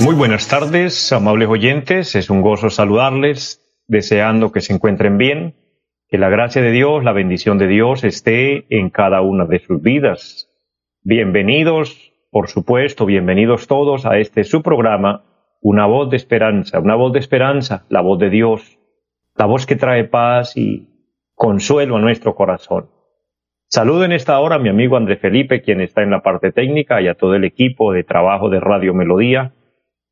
Muy buenas tardes, amables oyentes. Es un gozo saludarles, deseando que se encuentren bien, que la gracia de Dios, la bendición de Dios esté en cada una de sus vidas. Bienvenidos, por supuesto, bienvenidos todos a este su programa, Una voz de esperanza, una voz de esperanza, la voz de Dios, la voz que trae paz y consuelo a nuestro corazón. Saludo en esta hora a mi amigo André Felipe, quien está en la parte técnica, y a todo el equipo de trabajo de Radio Melodía.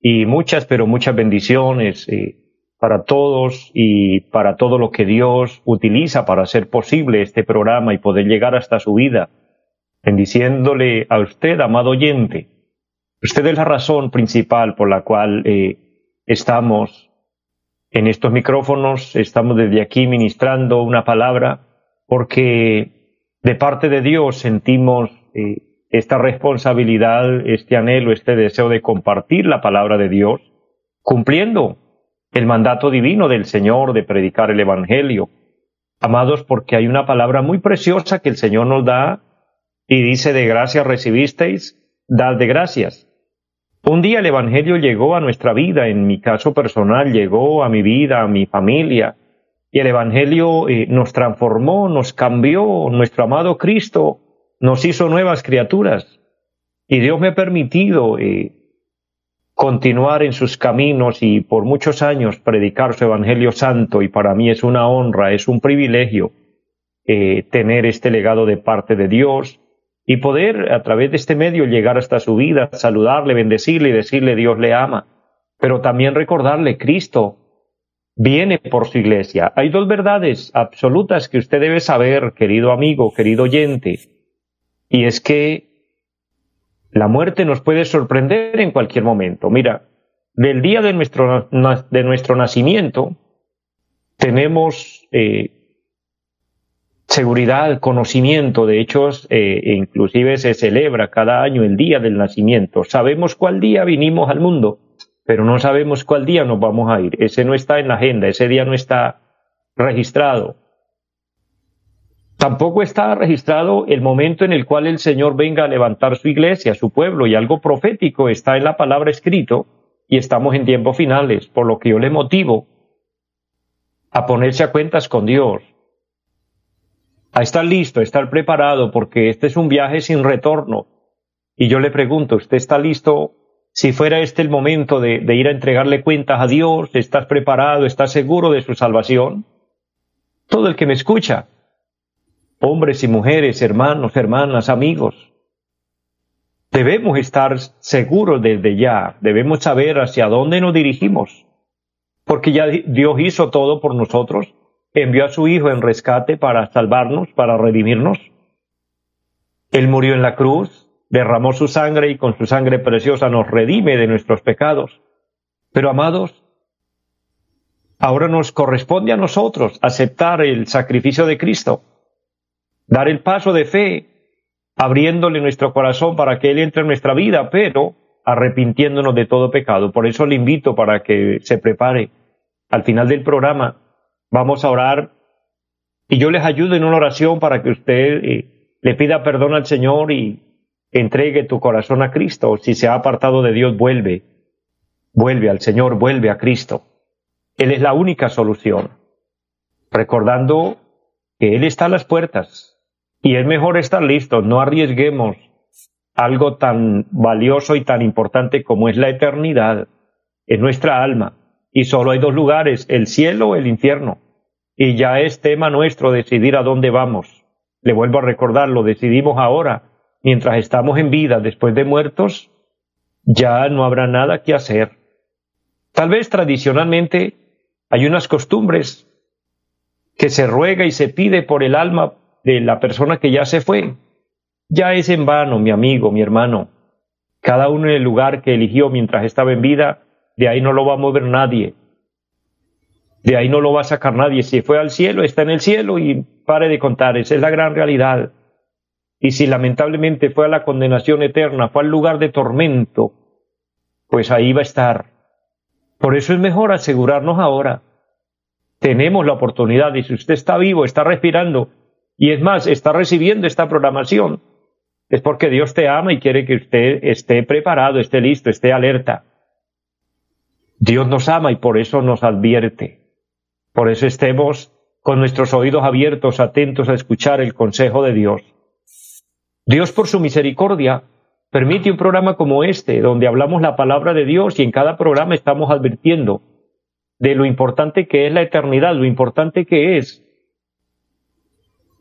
Y muchas, pero muchas bendiciones eh, para todos y para todo lo que Dios utiliza para hacer posible este programa y poder llegar hasta su vida. Bendiciéndole a usted, amado oyente. Usted es la razón principal por la cual eh, estamos en estos micrófonos, estamos desde aquí ministrando una palabra, porque de parte de Dios sentimos eh, esta responsabilidad, este anhelo, este deseo de compartir la palabra de Dios, cumpliendo el mandato divino del Señor de predicar el Evangelio. Amados, porque hay una palabra muy preciosa que el Señor nos da y dice, de gracias recibisteis, dad de gracias. Un día el Evangelio llegó a nuestra vida, en mi caso personal, llegó a mi vida, a mi familia, y el Evangelio eh, nos transformó, nos cambió, nuestro amado Cristo nos hizo nuevas criaturas. Y Dios me ha permitido eh, continuar en sus caminos y por muchos años predicar su Evangelio Santo. Y para mí es una honra, es un privilegio eh, tener este legado de parte de Dios y poder a través de este medio llegar hasta su vida, saludarle, bendecirle y decirle Dios le ama, pero también recordarle Cristo viene por su iglesia. Hay dos verdades absolutas que usted debe saber, querido amigo, querido oyente, y es que la muerte nos puede sorprender en cualquier momento. Mira, del día de nuestro, de nuestro nacimiento tenemos eh, seguridad, conocimiento, de hecho, eh, inclusive se celebra cada año el día del nacimiento. Sabemos cuál día vinimos al mundo pero no sabemos cuál día nos vamos a ir. Ese no está en la agenda, ese día no está registrado. Tampoco está registrado el momento en el cual el Señor venga a levantar su iglesia, su pueblo, y algo profético está en la palabra escrito, y estamos en tiempos finales, por lo que yo le motivo a ponerse a cuentas con Dios, a estar listo, a estar preparado, porque este es un viaje sin retorno. Y yo le pregunto, ¿usted está listo si fuera este el momento de, ir a entregarle cuentas a Dios, ¿estás preparado? ¿Estás seguro de su salvación? Todo el que me escucha, hombres y mujeres, hermanos, hermanas, amigos, debemos estar seguros desde ya, debemos saber hacia dónde nos dirigimos, porque ya Dios hizo todo por nosotros, envió a su Hijo en rescate para salvarnos, para redimirnos. Él murió en la cruz, derramó su sangre y con su sangre preciosa nos redime de nuestros pecados. Pero amados, ahora nos corresponde a nosotros aceptar el sacrificio de Cristo, dar el paso de fe, abriéndole nuestro corazón para que Él entre en nuestra vida, pero arrepintiéndonos de todo pecado. Por eso le invito para que se prepare. Al final del programa vamos a orar y yo les ayudo en una oración para que usted eh, le pida perdón al Señor y entregue tu corazón a Cristo. Si se ha apartado de Dios, vuelve. Vuelve al Señor, vuelve a Cristo. Él es la única solución. Recordando que Él está a las puertas y es mejor estar listo. No arriesguemos algo tan valioso y tan importante como es la eternidad en nuestra alma. Y solo hay dos lugares, el cielo o el infierno. Y ya es tema nuestro decidir a dónde vamos. Le vuelvo a recordar, lo decidimos ahora mientras estamos en vida, después de muertos, ya no habrá nada que hacer. Tal vez tradicionalmente hay unas costumbres que se ruega y se pide por el alma de la persona que ya se fue. Ya es en vano, mi amigo, mi hermano. cada uno en el lugar que eligió mientras estaba en vida, de ahí no lo va a mover nadie. De ahí no lo va a sacar nadie. Si fue al cielo, está en el cielo y pare de contar. Esa es la gran realidad. Y si lamentablemente fue a la condenación eterna, fue al lugar de tormento, pues ahí va a estar. Por eso es mejor asegurarnos ahora. Tenemos la oportunidad y si usted está vivo, está respirando y es más, está recibiendo esta programación, es porque Dios te ama y quiere que usted esté preparado, esté listo, esté alerta. Dios nos ama y por eso nos advierte. Por eso estemos con nuestros oídos abiertos, atentos a escuchar el consejo de Dios. Dios por su misericordia permite un programa como este, donde hablamos la palabra de Dios y en cada programa estamos advirtiendo de lo importante que es la eternidad, lo importante que es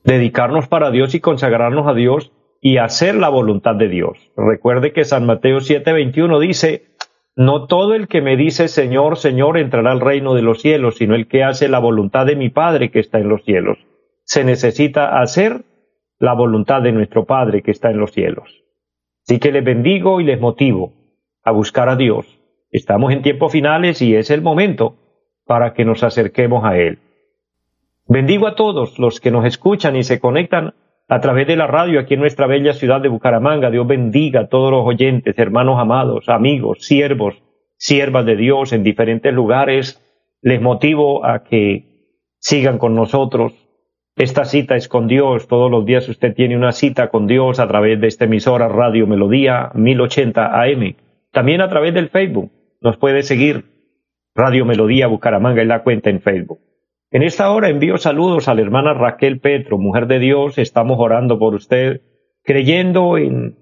dedicarnos para Dios y consagrarnos a Dios y hacer la voluntad de Dios. Recuerde que San Mateo 7:21 dice, no todo el que me dice Señor, Señor entrará al reino de los cielos, sino el que hace la voluntad de mi Padre que está en los cielos. Se necesita hacer la voluntad de nuestro Padre que está en los cielos. Así que les bendigo y les motivo a buscar a Dios. Estamos en tiempos finales y es el momento para que nos acerquemos a Él. Bendigo a todos los que nos escuchan y se conectan a través de la radio aquí en nuestra bella ciudad de Bucaramanga. Dios bendiga a todos los oyentes, hermanos amados, amigos, siervos, siervas de Dios en diferentes lugares. Les motivo a que sigan con nosotros, esta cita es con Dios. Todos los días usted tiene una cita con Dios a través de esta emisora Radio Melodía 1080 AM. También a través del Facebook. Nos puede seguir Radio Melodía Bucaramanga en la cuenta en Facebook. En esta hora envío saludos a la hermana Raquel Petro, mujer de Dios. Estamos orando por usted, creyendo en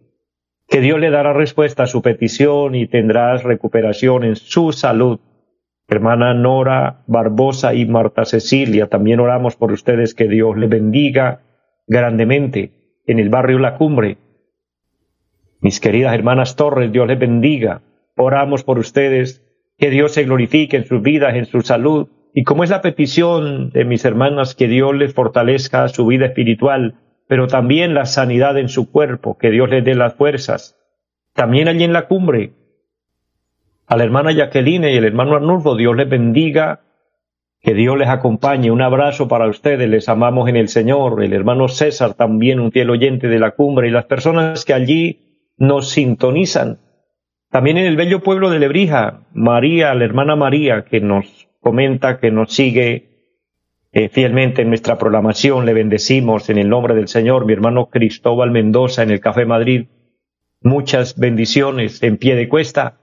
que Dios le dará respuesta a su petición y tendrá recuperación en su salud hermana Nora Barbosa y Marta Cecilia, también oramos por ustedes, que Dios les bendiga grandemente en el barrio La Cumbre. Mis queridas hermanas Torres, Dios les bendiga. Oramos por ustedes, que Dios se glorifique en sus vidas, en su salud. Y como es la petición de mis hermanas, que Dios les fortalezca su vida espiritual, pero también la sanidad en su cuerpo, que Dios les dé las fuerzas. También allí en la cumbre, a la hermana Jacqueline y el hermano Arnulfo, Dios les bendiga, que Dios les acompañe. Un abrazo para ustedes, les amamos en el Señor. El hermano César, también un fiel oyente de la cumbre, y las personas que allí nos sintonizan. También en el bello pueblo de Lebrija, María, la hermana María, que nos comenta, que nos sigue eh, fielmente en nuestra programación. Le bendecimos en el nombre del Señor. Mi hermano Cristóbal Mendoza en el Café Madrid. Muchas bendiciones en pie de cuesta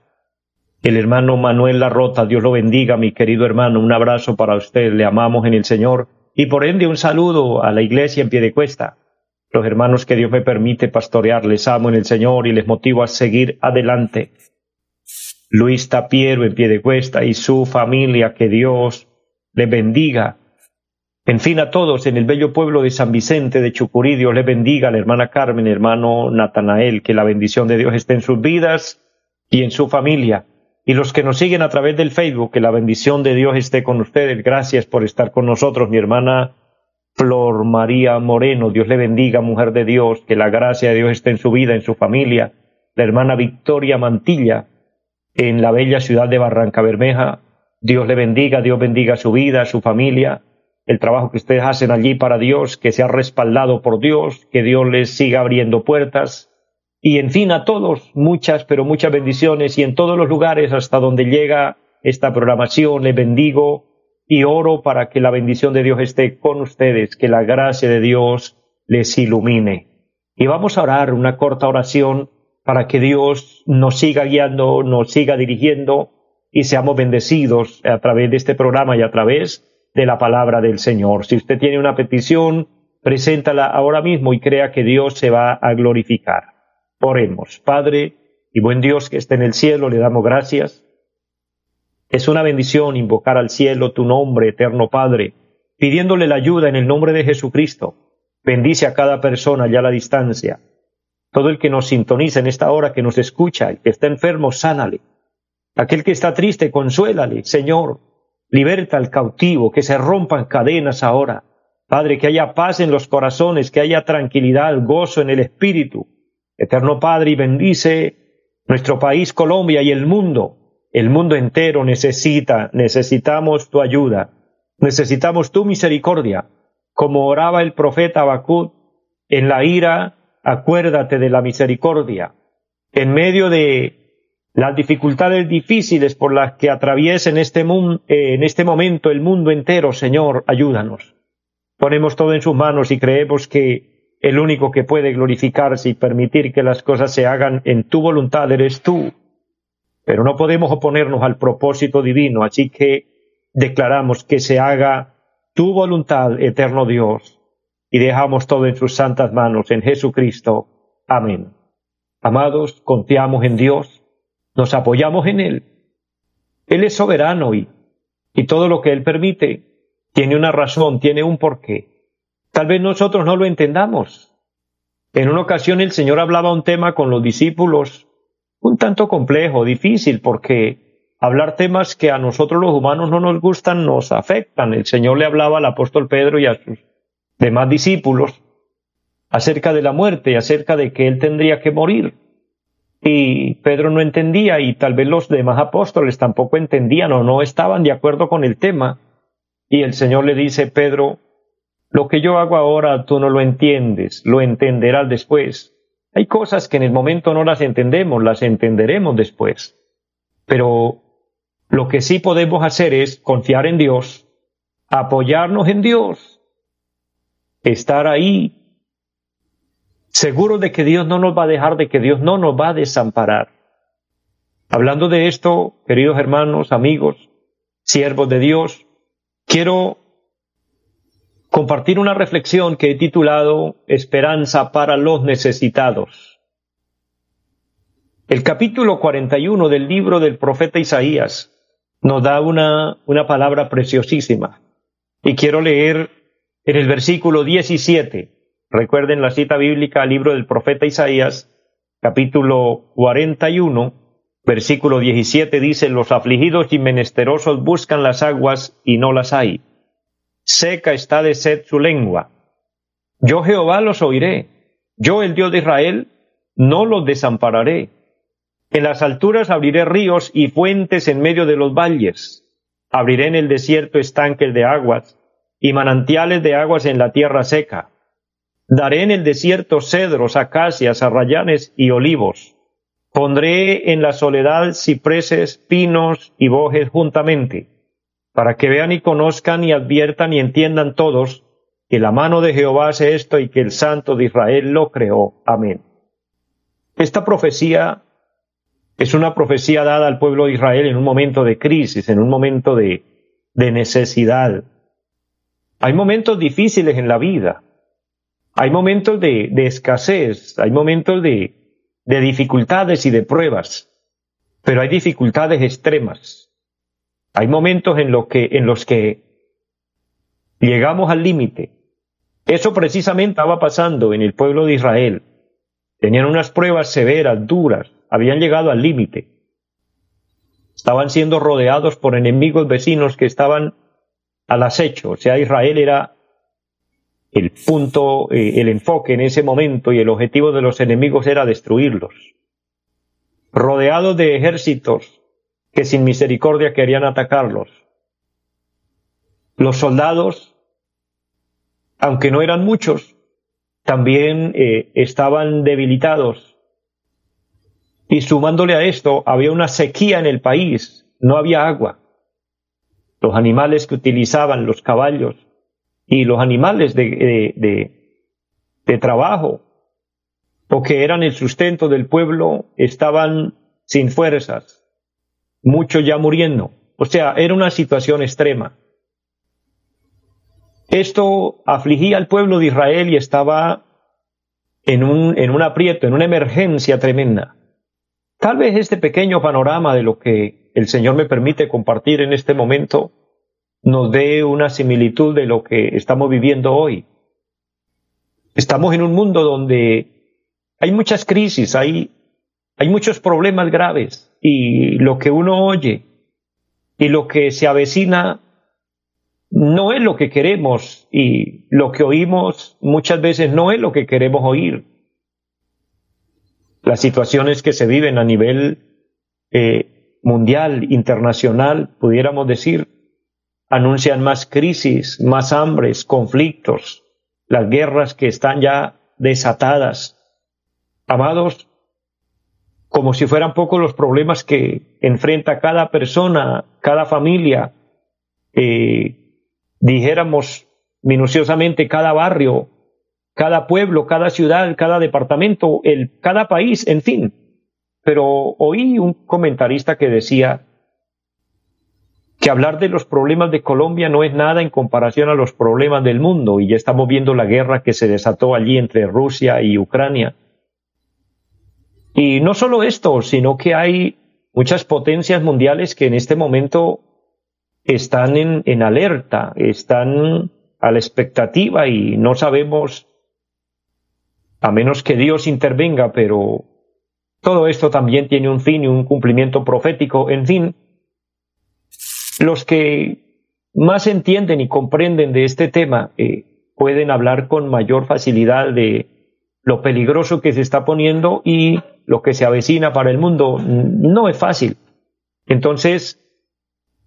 el hermano Manuel Larrota, Dios lo bendiga, mi querido hermano, un abrazo para usted, le amamos en el Señor y por ende un saludo a la iglesia en pie de cuesta. Los hermanos que Dios me permite pastorear, les amo en el Señor y les motivo a seguir adelante. Luis Tapiero en pie de cuesta y su familia, que Dios les bendiga. En fin, a todos en el bello pueblo de San Vicente de Chucurí, Dios les bendiga, la hermana Carmen, hermano Natanael, que la bendición de Dios esté en sus vidas y en su familia y los que nos siguen a través del Facebook, que la bendición de Dios esté con ustedes. Gracias por estar con nosotros, mi hermana Flor María Moreno. Dios le bendiga, mujer de Dios, que la gracia de Dios esté en su vida, en su familia. La hermana Victoria Mantilla, en la bella ciudad de Barranca Bermeja. Dios le bendiga, Dios bendiga su vida, su familia, el trabajo que ustedes hacen allí para Dios, que sea respaldado por Dios, que Dios les siga abriendo puertas y en fin a todos muchas, pero muchas bendiciones y en todos los lugares hasta donde llega esta programación les bendigo y oro para que la bendición de Dios esté con ustedes, que la gracia de Dios les ilumine. Y vamos a orar una corta oración para que Dios nos siga guiando, nos siga dirigiendo y seamos bendecidos a través de este programa y a través de la palabra del Señor. Si usted tiene una petición, preséntala ahora mismo y crea que Dios se va a glorificar. Oremos. Padre y buen Dios que esté en el cielo, le damos gracias. Es una bendición invocar al cielo tu nombre, eterno Padre, pidiéndole la ayuda en el nombre de Jesucristo. Bendice a cada persona ya a la distancia. Todo el que nos sintoniza en esta hora, que nos escucha, el que está enfermo, sánale. Aquel que está triste, consuélale. Señor, liberta al cautivo, que se rompan cadenas ahora. Padre, que haya paz en los corazones, que haya tranquilidad, gozo en el espíritu Eterno Padre, y bendice Nuestro país, Colombia y el mundo, el mundo entero necesita, necesitamos tu ayuda, necesitamos tu misericordia, como oraba el profeta Habacuc en la ira, acuérdate de la misericordia. En medio de las dificultades difíciles por las que atraviesa en este, eh, en este momento el mundo entero, Señor, ayúdanos. Ponemos todo en sus manos y creemos que el único que puede glorificarse y permitir que las cosas se hagan en tu voluntad eres tú. Pero no podemos oponernos al propósito divino, así que declaramos que se haga tu voluntad, eterno Dios, y dejamos todo en sus santas manos, en Jesucristo. Amén. Amados, confiamos en Dios, nos apoyamos en Él. Él es soberano y, y todo lo que Él permite tiene una razón, tiene un porqué. Tal vez nosotros no lo entendamos. En una ocasión el Señor hablaba un tema con los discípulos un tanto complejo, difícil, porque hablar temas que a nosotros los humanos no nos gustan nos afectan. El Señor le hablaba al apóstol Pedro y a sus demás discípulos acerca de la muerte, acerca de que él tendría que morir. Y Pedro no entendía y tal vez los demás apóstoles tampoco entendían o no estaban de acuerdo con el tema. Y el Señor le dice, Pedro, lo que yo hago ahora tú no lo entiendes, lo entenderás después. Hay cosas que en el momento no las entendemos, las entenderemos después. Pero lo que sí podemos hacer es confiar en Dios, apoyarnos en Dios, estar ahí seguros de que Dios no nos va a dejar, de que Dios no nos va a desamparar. Hablando de esto, queridos hermanos, amigos, siervos de Dios, quiero compartir una reflexión que he titulado Esperanza para los necesitados. El capítulo 41 del libro del profeta Isaías nos da una, una palabra preciosísima. Y quiero leer en el versículo 17 Recuerden la cita bíblica al libro del profeta Isaías, capítulo 41, versículo 17 dice, los afligidos y menesterosos buscan las aguas y no las hay. Seca está de sed su lengua. Yo Jehová los oiré. Yo el Dios de Israel no los desampararé. En las alturas abriré ríos y fuentes en medio de los valles. Abriré en el desierto estanques de aguas y manantiales de aguas en la tierra seca. Daré en el desierto cedros, acacias, arrayanes y olivos. Pondré en la soledad cipreses, pinos y bojes juntamente, para que vean y conozcan y adviertan y entiendan todos que la mano de Jehová hace esto y que el Santo de Israel lo creó. Amén. Esta profecía es una profecía dada al pueblo de Israel en un momento de crisis, en un momento de, necesidad. Hay momentos difíciles en la vida, hay momentos de, escasez, hay momentos de dificultades y de pruebas, pero hay dificultades extremas. Hay momentos en, lo que, en los que llegamos al límite. Eso precisamente estaba pasando en el pueblo de Israel. Tenían unas pruebas severas, duras, habían llegado al límite. Estaban siendo rodeados por enemigos vecinos que estaban al acecho. O sea, Israel era el punto, eh, el enfoque en ese momento y el objetivo de los enemigos era destruirlos. Rodeados de ejércitos que sin misericordia querían atacarlos. Los soldados, aunque no eran muchos, también eh, estaban debilitados. Y sumándole a esto, había una sequía en el país, no había agua. Los animales que utilizaban, los caballos, y los animales de, de, trabajo o que eran el sustento del pueblo estaban sin fuerzas, muchos ya muriendo. O sea, era una situación extrema. Esto afligía al pueblo de Israel y estaba en un, en un aprieto, en una emergencia tremenda. Tal vez este pequeño panorama de lo que el Señor me permite compartir en este momento nos dé una similitud de lo que estamos viviendo hoy. Estamos en un mundo donde hay muchas crisis, hay, hay muchos problemas graves y lo que uno oye y lo que se avecina no es lo que queremos y lo que oímos muchas veces no es lo que queremos oír. las situaciones que se viven a nivel eh, mundial, internacional, pudiéramos decir, anuncian más crisis, más hambres, conflictos, las guerras que están ya desatadas. Amados, como si fueran pocos los problemas que enfrenta cada persona, cada familia, eh, dijéramos minuciosamente cada barrio, cada pueblo, cada ciudad, cada departamento, el, cada país, en fin. Pero oí un comentarista que decía que hablar de los problemas de Colombia no es nada en comparación a los problemas del mundo, y ya estamos viendo la guerra que se desató allí entre Rusia y Ucrania. Y no solo esto, sino que hay muchas potencias mundiales que en este momento están en, en alerta, están a la expectativa y no sabemos a menos que Dios intervenga, pero todo esto también tiene un fin y un cumplimiento profético. En fin, los que más entienden y comprenden de este tema eh, pueden hablar con mayor facilidad de lo peligroso que se está poniendo y lo que se avecina para el mundo. No es fácil. Entonces,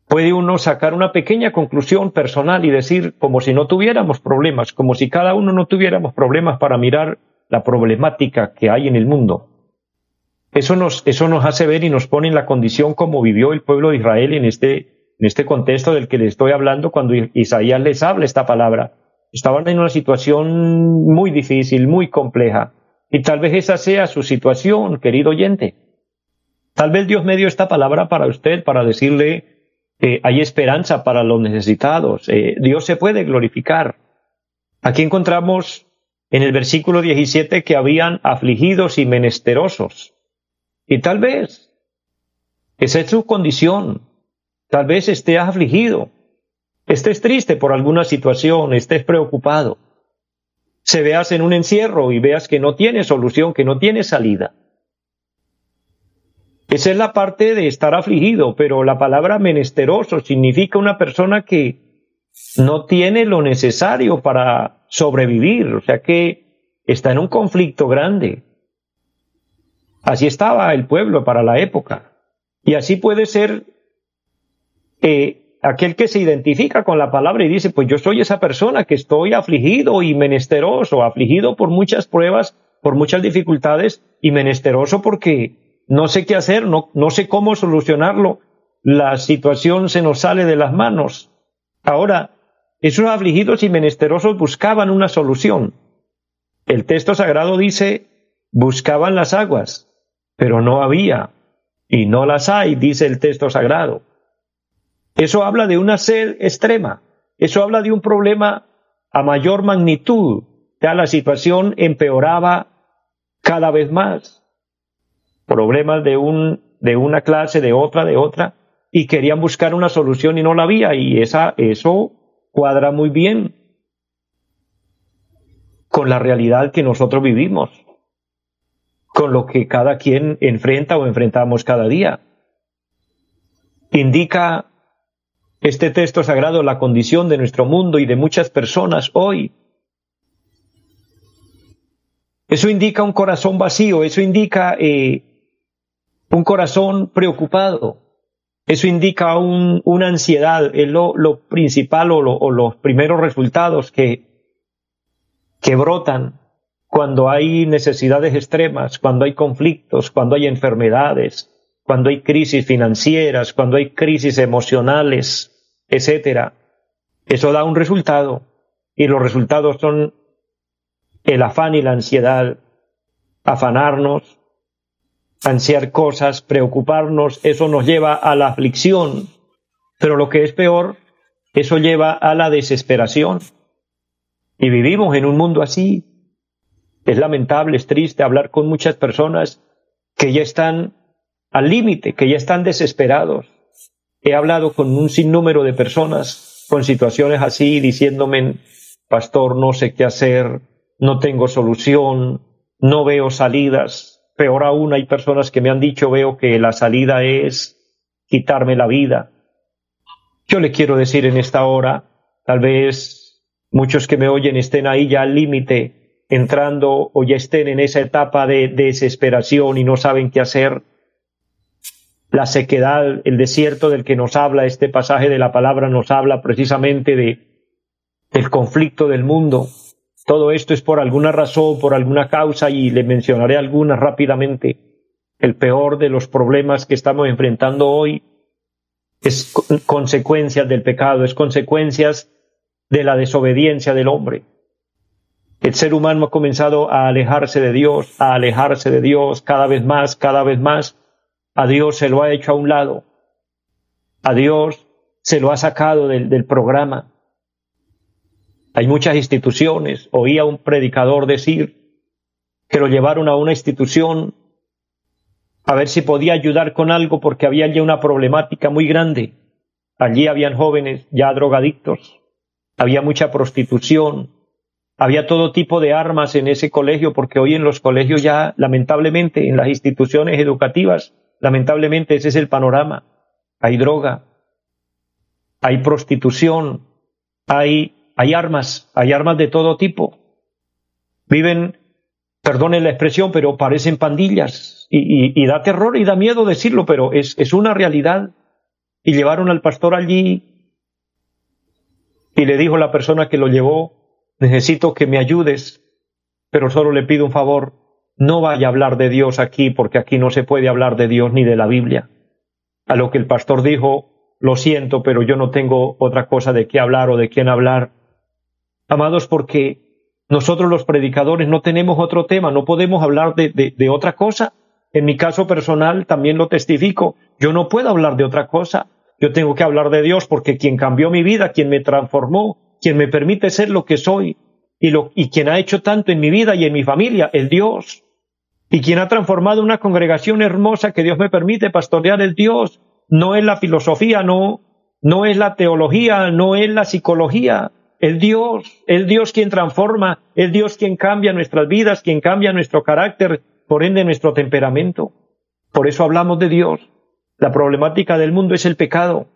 puede uno sacar una pequeña conclusión personal y decir, como si no tuviéramos problemas, como si cada uno no tuviéramos problemas para mirar la problemática que hay en el mundo. Eso nos, eso nos hace ver y nos pone en la condición como vivió el pueblo de Israel en este, en este contexto del que les estoy hablando cuando Isaías les habla esta palabra. Estaban en una situación muy difícil, muy compleja. Y tal vez esa sea su situación, querido oyente. Tal vez Dios me dio esta palabra para usted, para decirle, que hay esperanza para los necesitados, eh, Dios se puede glorificar. Aquí encontramos en el versículo 17 que habían afligidos y menesterosos. Y tal vez esa es su condición. Tal vez estés afligido, estés triste por alguna situación, estés preocupado. Se veas en un encierro y veas que no tiene solución, que no tiene salida. Esa es la parte de estar afligido, pero la palabra menesteroso significa una persona que no tiene lo necesario para sobrevivir, o sea que está en un conflicto grande. Así estaba el pueblo para la época. Y así puede ser eh, aquel que se identifica con la palabra y dice, pues yo soy esa persona que estoy afligido y menesteroso, afligido por muchas pruebas, por muchas dificultades y menesteroso porque no sé qué hacer, no, no sé cómo solucionarlo, la situación se nos sale de las manos. Ahora, esos afligidos y menesterosos buscaban una solución. El texto sagrado dice, buscaban las aguas, pero no había, y no las hay, dice el texto sagrado. Eso habla de una sed extrema, eso habla de un problema a mayor magnitud, ya la situación empeoraba cada vez más. Problemas de, un, de una clase, de otra, de otra, y querían buscar una solución y no la había, y esa, eso cuadra muy bien con la realidad que nosotros vivimos, con lo que cada quien enfrenta o enfrentamos cada día. Indica este texto sagrado la condición de nuestro mundo y de muchas personas hoy. Eso indica un corazón vacío, eso indica eh, un corazón preocupado, eso indica una ansiedad, es lo, principal o, los primeros resultados que, que brotan cuando hay necesidades extremas, cuando hay conflictos, cuando hay enfermedades, cuando hay crisis financieras, cuando hay crisis emocionales, etcétera. Eso da un resultado y los resultados son el afán y la ansiedad, afanarnos, ansiar cosas, preocuparnos, eso nos lleva a la aflicción, pero lo que es peor, eso lleva a la desesperación. Y vivimos en un mundo así. Es lamentable, es triste hablar con muchas personas que ya están al límite, que ya están desesperados. He hablado con un sinnúmero de personas con situaciones así, diciéndome, pastor, no sé qué hacer, no tengo solución, no veo salidas, Peor aún, hay personas que me han dicho, veo que la salida es quitarme la vida. Yo le quiero decir en esta hora, tal vez muchos que me oyen estén ahí ya al límite entrando o ya estén en esa etapa de desesperación y no saben qué hacer. La sequedad, el desierto del que nos habla este pasaje de la palabra nos habla precisamente de el conflicto del mundo. Todo esto es por alguna razón, por alguna causa y le mencionaré algunas rápidamente. El peor de los problemas que estamos enfrentando hoy es consecuencias del pecado, es consecuencias de la desobediencia del hombre. El ser humano ha comenzado a alejarse de Dios, a alejarse de Dios cada vez más, cada vez más. A Dios se lo ha hecho a un lado. A Dios se lo ha sacado del, programa. Hay muchas instituciones. Oía un predicador decir que lo llevaron a una institución a ver si podía ayudar con algo porque había ya una problemática muy grande. Allí habían jóvenes ya drogadictos, había mucha prostitución, había todo tipo de armas en ese colegio, porque hoy en los colegios ya, lamentablemente, en las instituciones educativas, lamentablemente ese es el panorama. Hay droga, hay prostitución, hay, armas, hay armas de todo tipo. Viven, perdonen la expresión, pero parecen pandillas. Y, da terror y da miedo decirlo, pero es, es una realidad. Y llevaron al pastor allí y le dijo la persona que lo llevó, necesito que me ayudes, pero solo le pido un favor, no vaya a hablar de Dios aquí, porque aquí no se puede hablar de Dios ni de la Biblia. A lo que el pastor dijo, lo siento, pero yo no tengo otra cosa de qué hablar o de quién hablar. Amados, porque nosotros los predicadores no tenemos otro tema, no podemos hablar de, de, otra cosa. En mi caso personal también lo testifico, yo no puedo hablar de otra cosa. Yo tengo que hablar de Dios porque quien cambió mi vida, quien me transformó, quien me permite ser lo que soy y, lo, y quien ha hecho tanto en mi vida y en mi familia, el Dios. Y quien ha transformado una congregación hermosa que Dios me permite pastorear el Dios. No es la filosofía, no, no es la teología, no es la psicología. El Dios, el Dios quien transforma, el Dios quien cambia nuestras vidas, quien cambia nuestro carácter, por ende nuestro temperamento. Por eso hablamos de Dios. La problemática del mundo es el pecado,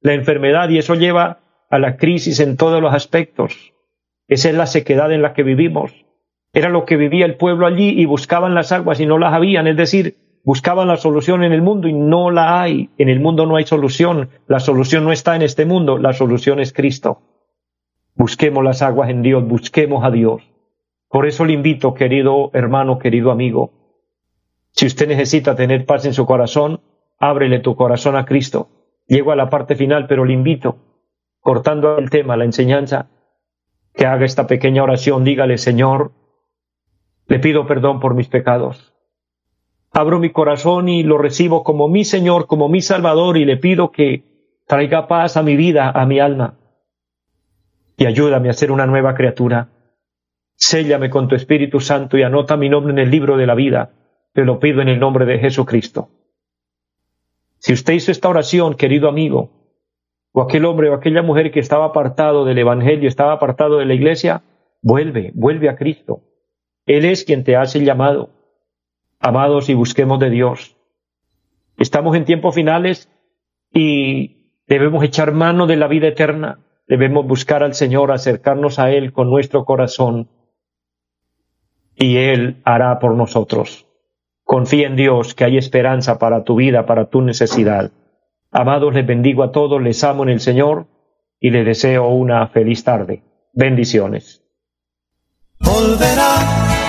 la enfermedad, y eso lleva a la crisis en todos los aspectos. Esa es la sequedad en la que vivimos. Era lo que vivía el pueblo allí y buscaban las aguas y no las habían, es decir, buscaban la solución en el mundo y no la hay. En el mundo no hay solución. La solución no está en este mundo, la solución es Cristo. Busquemos las aguas en Dios, busquemos a Dios. Por eso le invito, querido hermano, querido amigo, si usted necesita tener paz en su corazón, ábrele tu corazón a Cristo. Llego a la parte final, pero le invito cortando el tema, la enseñanza, que haga esta pequeña oración, dígale, Señor, le pido perdón por mis pecados. Abro mi corazón y lo recibo como mi Señor, como mi Salvador, y le pido que traiga paz a mi vida, a mi alma, y ayúdame a ser una nueva criatura. Séllame con tu Espíritu Santo y anota mi nombre en el libro de la vida. Te lo pido en el nombre de Jesucristo. Si usted hizo esta oración, querido amigo, o aquel hombre o aquella mujer que estaba apartado del Evangelio, estaba apartado de la iglesia, vuelve, vuelve a Cristo. Él es quien te hace llamado. Amados y busquemos de Dios. Estamos en tiempos finales y debemos echar mano de la vida eterna. Debemos buscar al Señor, acercarnos a Él con nuestro corazón y Él hará por nosotros. Confía en Dios que hay esperanza para tu vida, para tu necesidad. Amados, les bendigo a todos, les amo en el Señor y les deseo una feliz tarde. Bendiciones.